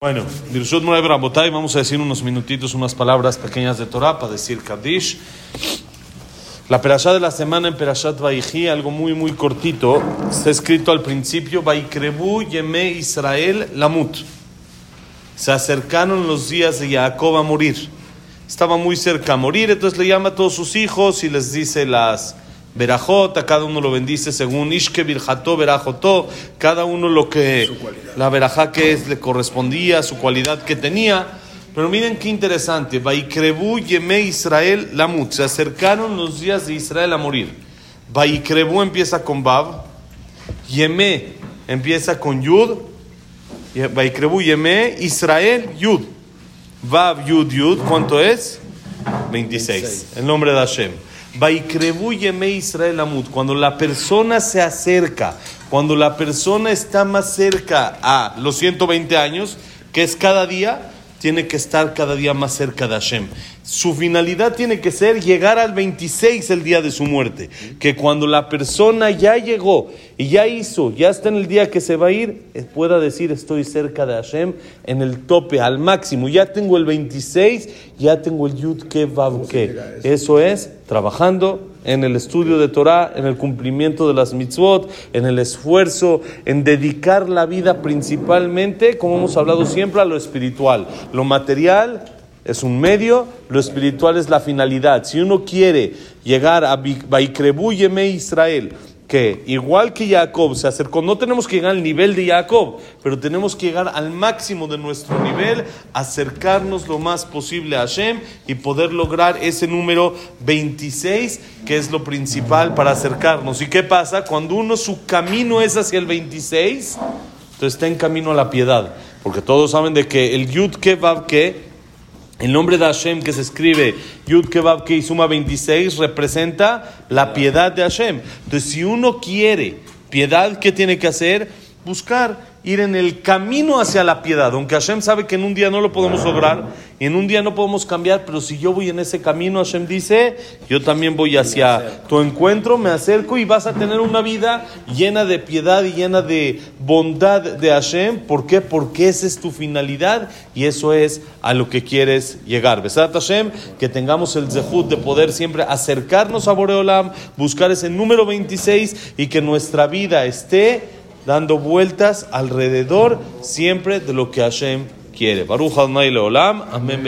Bueno, Dirshut Moray Rabotay, vamos a decir unos minutitos, unas palabras pequeñas de Torah para decir Kaddish. La perashá de la semana en Perashat Vaihi, algo muy, muy cortito, está escrito al principio, Vaikrebu Yeme Israel Lamut. Se acercaron los días de Jacob a morir. Estaba muy cerca a morir, entonces le llama a todos sus hijos y les dice las Berajot, a cada uno lo bendice según Ishke Birjató, Berajotó, cada uno lo que la verajá que es, le correspondía, su cualidad que tenía. Pero miren qué interesante, Vaikrebu Yeme Israel Lamut, se acercaron los días de Israel a morir. Vaikrebu empieza con Bab, Yeme empieza con Yud, Vaikrebu Yeme Israel Yud, Bab Yud Yud, ¿cuánto es? 26, el nombre de Hashem. Vaikrebu Yeme Israel Amut, cuando la persona se acerca, cuando la persona está más cerca a los 120 años, que es cada día, tiene que estar cada día más cerca de Hashem. Su finalidad tiene que ser llegar al 26 el día de su muerte. Que cuando la persona ya llegó y ya hizo, ya está en el día que se va a ir, eh, pueda decir estoy cerca de Hashem en el tope, al máximo. Ya tengo el 26, ya tengo el Yud Ke. Eso es trabajando en el estudio de Torah, en el cumplimiento de las mitzvot, en el esfuerzo, en dedicar la vida principalmente, como hemos hablado siempre, a lo espiritual. Lo material es un medio, lo espiritual es la finalidad. Si uno quiere llegar a Baikrebu Yeme Israel, que igual que Jacob se acercó, no tenemos que llegar al nivel de Jacob, pero tenemos que llegar al máximo de nuestro nivel, acercarnos lo más posible a Hashem y poder lograr ese número 26, que es lo principal para acercarnos. ¿Y qué pasa? Cuando uno su camino es hacia el 26, entonces está en camino a la piedad, porque todos saben de que el Yud Kevav que el nombre de Hashem que se escribe Yud Kebab Ke suma 26 representa la piedad de Hashem. Entonces, si uno quiere piedad, ¿qué tiene que hacer? Buscar ir en el camino hacia la piedad. Aunque Hashem sabe que en un día no lo podemos lograr en un día no podemos cambiar, pero si yo voy en ese camino, Hashem dice, yo también voy hacia tu encuentro, me acerco y vas a tener una vida llena de piedad y llena de bondad de Hashem. ¿Por qué? Porque esa es tu finalidad y eso es a lo que quieres llegar. Besat Hashem, que tengamos el zehut de poder siempre acercarnos a Boreolam, buscar ese número 26 y que nuestra vida esté dando vueltas alrededor siempre de lo que Hashem quiere. Baruch Adonai Leolam. Amén.